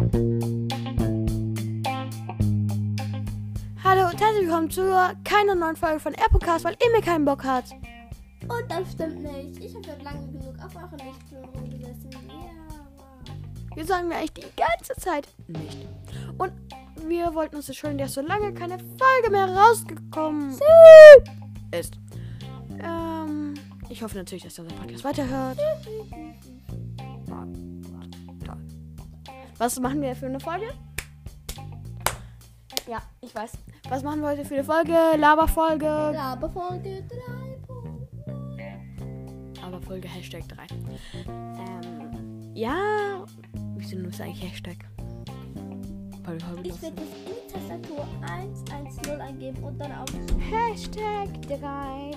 Hallo und herzlich willkommen zu keiner neuen Folge von Epocast, weil Emil keinen Bock hat. Und das stimmt nicht. Ich habe schon lange genug auf euren Lichtstuhl rumgesessen. Ja, wow. Wir sagen wir eigentlich die ganze Zeit nicht. Und wir wollten uns entschuldigen, dass so lange keine Folge mehr rausgekommen ist. Ähm, ich hoffe natürlich, dass ihr unseren Podcast weiterhört. Was machen wir für eine Folge? Ja, ich weiß. Was machen wir heute für eine Folge? Laberfolge. Laberfolge 3. Laberfolge Hashtag 3. Ähm, ja. Wieso nutzt eigentlich Hashtag? Ich werde das in die Tastatur 110 eingeben und dann auf Hashtag 3.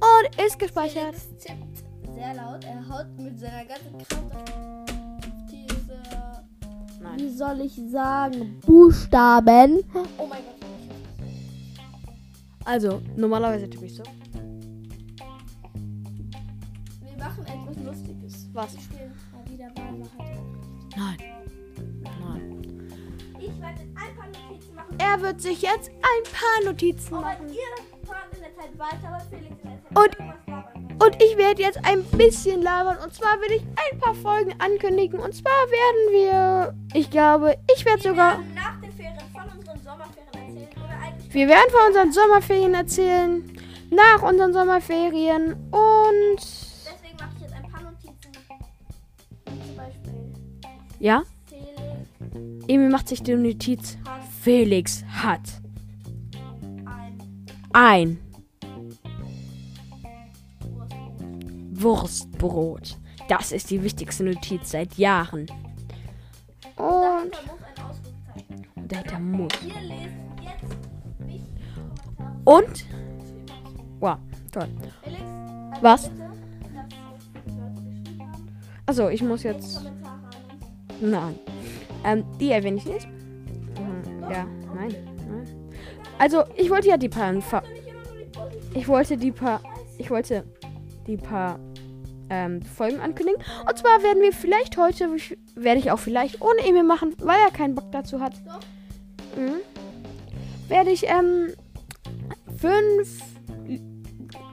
Und ist gespeichert. Sehr laut. Er haut mit seiner ganzen Kraft auf diese. Wie Nein. soll ich sagen? Buchstaben. Oh mein Gott. Also, normalerweise tippe ich so. Wir machen etwas Lustiges. Was? Wir spielen mal wieder Wahlwahrheit. Nein. Nein. Ich werde ein paar Notizen machen. Er wird sich jetzt ein paar Notizen Aber machen. ihr fahrt in der Zeit weiter, aber Felix in der Zeit Und-. Und ich werde jetzt ein bisschen labern. Und zwar will ich ein paar Folgen ankündigen. Und zwar werden wir, ich glaube, ich werde sogar, nach den Ferien von unseren Sommerferien erzählen. Wir werden von unseren Sommerferien erzählen. Nach unseren Sommerferien. Und, Deswegen mache ich jetzt ein paar Notizen. Zum Beispiel ja, Felix Emil macht sich die Notiz. hat Felix hat ein ein Wurstbrot. Das ist die wichtigste Notiz seit Jahren. Und Dahinter muss. Und, wow, toll. Felix, Was? Also, ich muss Jetzt. Nein. Ähm, die erwähne ich nicht. Mhm, ja, nein, nein. Also, ich wollte ja die paar. Ich wollte die paar. Ich wollte die paar ähm, Folgen ankündigen. Und zwar werden wir vielleicht heute, werde ich auch vielleicht ohne Emil machen, weil er keinen Bock dazu hat. Mhm. Werde ich ähm, fünf,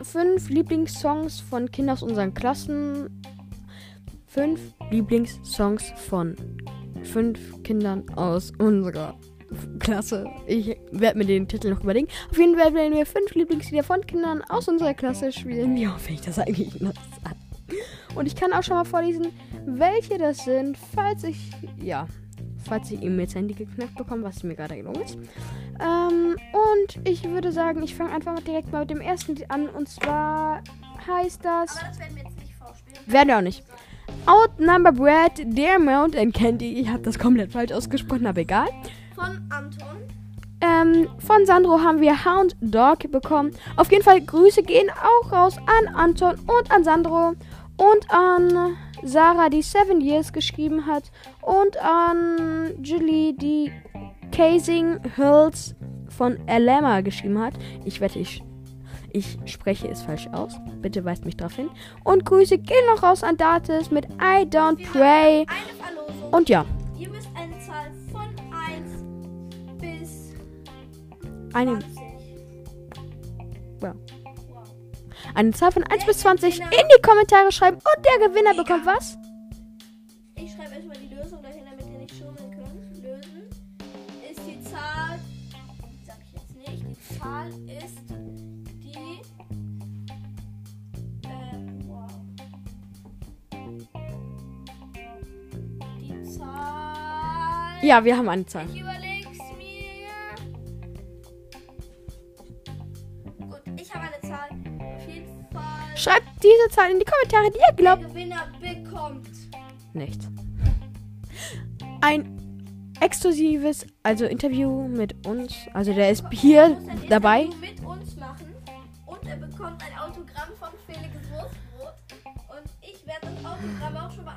fünf Lieblingssongs von Kindern aus unseren Klassen. Fünf Lieblingssongs von fünf Kindern aus unserer Klasse. Ich werde mir den Titel noch überlegen. Auf jeden Fall werden wir fünf Lieblingslieder von Kindern aus unserer Klasse spielen. Wie hoffe ich das eigentlich noch? Und ich kann auch schon mal vorlesen, welche das sind, falls ich, ja, falls ich ihm jetzt Handy geknackt bekomme, was mir gerade gelungen ist. Ähm, und ich würde sagen, ich fange einfach direkt mal mit dem ersten an. Und zwar heißt das. Aber das werden wir jetzt nicht vorspielen. Werden wir auch nicht. Outnumber Bread, Dear Mountain Candy. Ich habe das komplett falsch ausgesprochen, aber egal. Von Anton. Ähm, von Sandro haben wir Hound Dog bekommen. Auf jeden Fall Grüße gehen auch raus an Anton und an Sandro und an Sarah, die Seven Years geschrieben hat und an Julie, die Casing Hills von Alema geschrieben hat. Ich wette, ich, ich spreche es falsch aus. Bitte weist mich darauf hin. Und Grüße gehen noch raus an Datis mit I Don't Wir Pray. eine. Und ja, Ihr müsst eine Zahl von 1 bis eine, 20. Ja. Eine Zahl von 1 bis 20 in Gewinner- die Kommentare schreiben und der Gewinner bekommt was? Ich schreibe erstmal die Lösung dahin, damit ihr nicht schummeln könnt. Lösen ist die Zahl. Sag ich jetzt nicht. Die Zahl ist die. Ähm, wow. Die Zahl. Ja, wir haben eine Zahl. Schreibt diese Zahl in die Kommentare, die ihr Der glaubt. Gewinner bekommt. Nichts. Ein exklusives, also Interview mit uns. Also der ist hier dabei. Mit uns machen und er bekommt ein Autogramm von Felix Wurstbrot und ich werde das Autogramm auch schon mal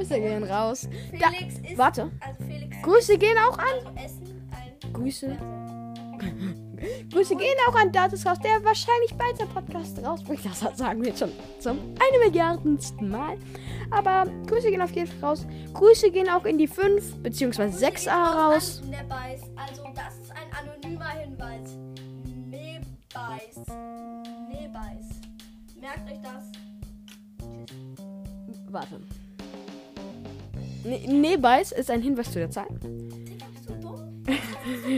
Grüße gehen raus. Da, Felix ist. warte. Also Felix. Grüße gehen auch an. Also Essen. Ein. Grüße. Also, Grüße gehen auch an Datus raus, der wahrscheinlich bald seinen Podcast rausbringt. Das sagen wir jetzt schon zum eine Milliardensten Mal. Aber Grüße gehen auf jeden Fall raus. Grüße gehen auch in die 5 bzw. 6a raus. Nebbeis. Also das ist ein anonymer Hinweis. Nebbeis. Nebbeis. Merkt euch das. Warte. Ne Nebeis ist ein Hinweis zu der Zahl. Digga, bist du dumm?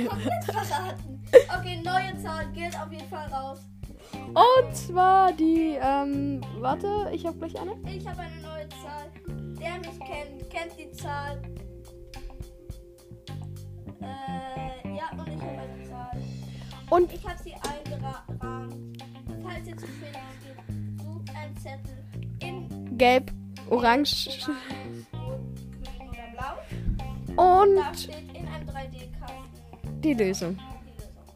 Komplett verraten. Okay, neue Zahl geht auf jeden Fall raus. Und zwar die, ähm, warte, ich habe gleich eine. Ich habe eine neue Zahl. Der mich kennt, kennt die Zahl. Äh, ja, und ich habe eine Zahl. Und Ich habe sie eingerahmt. Falls ihr zu Fehler geht, sucht einen Zettel in gelb, orange und Da steht in einem 3D-Kasten die Lösung.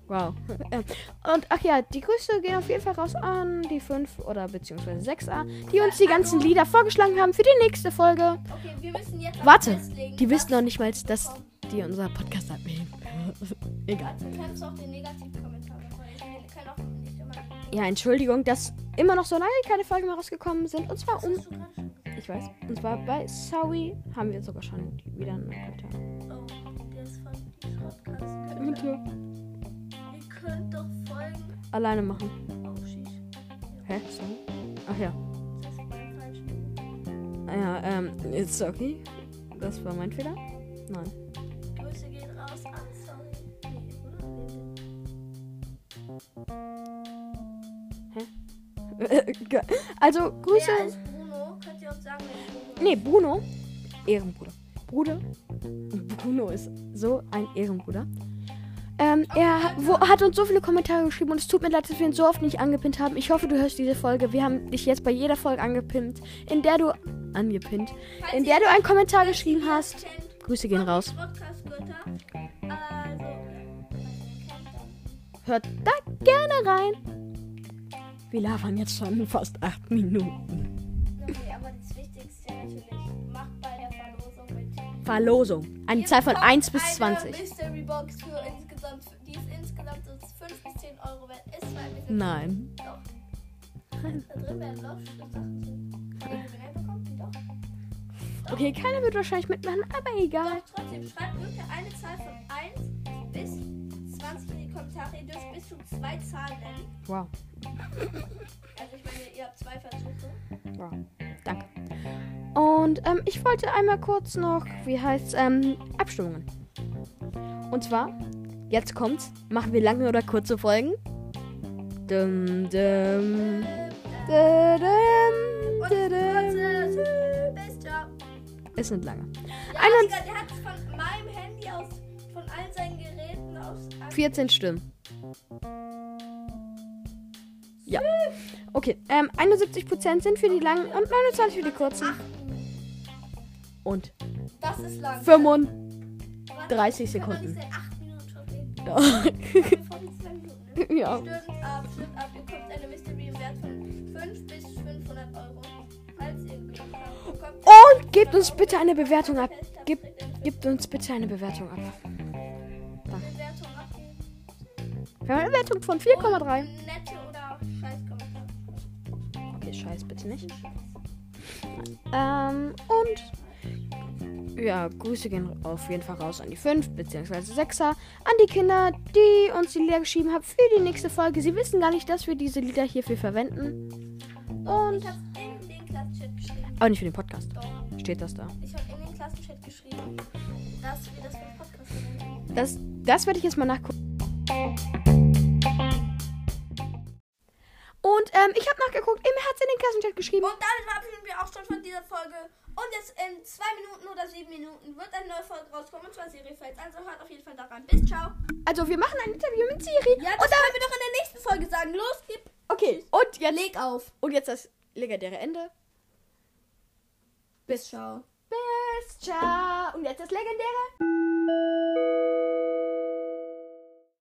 Wow. Ähm, Und ach ja, die Grüße gehen auf jeden Fall raus an die 5 oder beziehungsweise 6a, die uns die ganzen Lieder vorgeschlagen haben für die nächste Folge. Okay, wir müssen jetzt Warte, festlegen, die wissen noch nicht mal, dass die unser Podcast abnehmen. Egal. Ja, Entschuldigung, dass immer noch so lange keine Folgen mehr rausgekommen sind. Und zwar um. Ich weiß. Und zwar bei Sorry haben wir sogar schon wieder einen Kommentar. Oh, der ist von die Schrottkast. Ihr könnt doch folgen. Alleine machen. Oh, sheesh. Hä? Sorry? Ach ja. Das ist beim falschen. Ja, ähm, it's okay. Das war mein Fehler. Nein. Grüße gehen raus an Sorry. Nee, oder? also, Grüße. Nee, Bruno. Ehrenbruder. Bruder. Bruno ist so ein Ehrenbruder. Ähm, er wo, hat uns so viele Kommentare geschrieben und es tut mir leid, dass wir ihn so oft nicht angepinnt haben. Ich hoffe, du hörst diese Folge. Wir haben dich jetzt bei jeder Folge angepinnt, in der du angepinnt, in der du einen Kommentar geschrieben hast. Grüße gehen raus. Also, Hört da gerne rein. Wir labern jetzt schon fast acht Minuten. Macht bei der Verlosung mit. Verlosung. Eine Ihr Zahl von bekommt 1 bis eine 20. Mystery Box für insgesamt, die ist insgesamt so 5 bis 10 Euro wert. Ist zwar ein bisschen. Nein. Doch. Da drin. Okay, keiner wird wahrscheinlich mitmachen, aber egal. Doch, trotzdem, schreibt ungefähr eine Zahl von 1 bis 20 in die Kommentare. Ihr dürft bis zu zwei Zahlen nennen. Wow. Also, ich meine, ihr habt zwei Versuche. Wow. Und ähm, ich wollte einmal kurz noch, wie heißt ähm, Abstimmungen. Und zwar, jetzt kommt's, machen wir lange oder kurze Folgen? Dum, dum, Äh, dum, und dum. Es sind lange. Ja, Digga, der hat von meinem Handy aus, von all seinen Geräten aus. 14 Stimmen. Ja. Okay, ähm, 71% sind für die langen und 29 für die kurzen. Und Das ist lang. 35 Warte, 30 ich kann doch Sekunden. nicht seit 8 Minuten schon reden. Ja. Ja. Stimmt ab, stimmt ab. Ihr bekommt eine Mystery im Wert von 5 bis 500 Euro. Falls ihr Glück habt, bekommt Und gebt uns bitte eine Bewertung ab. Gib, gebt uns bitte eine Bewertung ab. Bewertung abgeben. Wir haben eine Bewertung von Und 4,3. Nette oder Scheißkommentar. Okay, scheiß bitte nicht. Ähm, und ja, Grüße gehen auf jeden Fall raus an die 5 bzw. 6er, an die Kinder, die uns die Lieder geschrieben haben für die nächste Folge. Sie wissen gar nicht, dass wir diese Lieder hierfür verwenden. Und, Ich hab's in den Klassenchat geschrieben. aber nicht für den Podcast. Doch. Steht das da. Ich habe in den Klassenchat geschrieben, dass wir das für den Podcast verwenden. Das, das werde ich jetzt mal nachgucken. Und ähm, ich habe nachgeguckt, hat es in den Klassenchat geschrieben. Und damit verabschieden wir auch schon von dieser Folge. Und jetzt in zwei Minuten oder sieben Minuten wird eine neue Folge rauskommen. Und zwar Serie Fels. Also hört auf jeden Fall daran. Bis ciao. Also wir machen ein Interview mit Siri. Ja, das können wir doch in der nächsten Folge sagen. Los, gib. Okay, und jetzt, Leg auf. und jetzt das legendäre Ende. Bis ciao. Bis, ciao. Und jetzt das legendäre.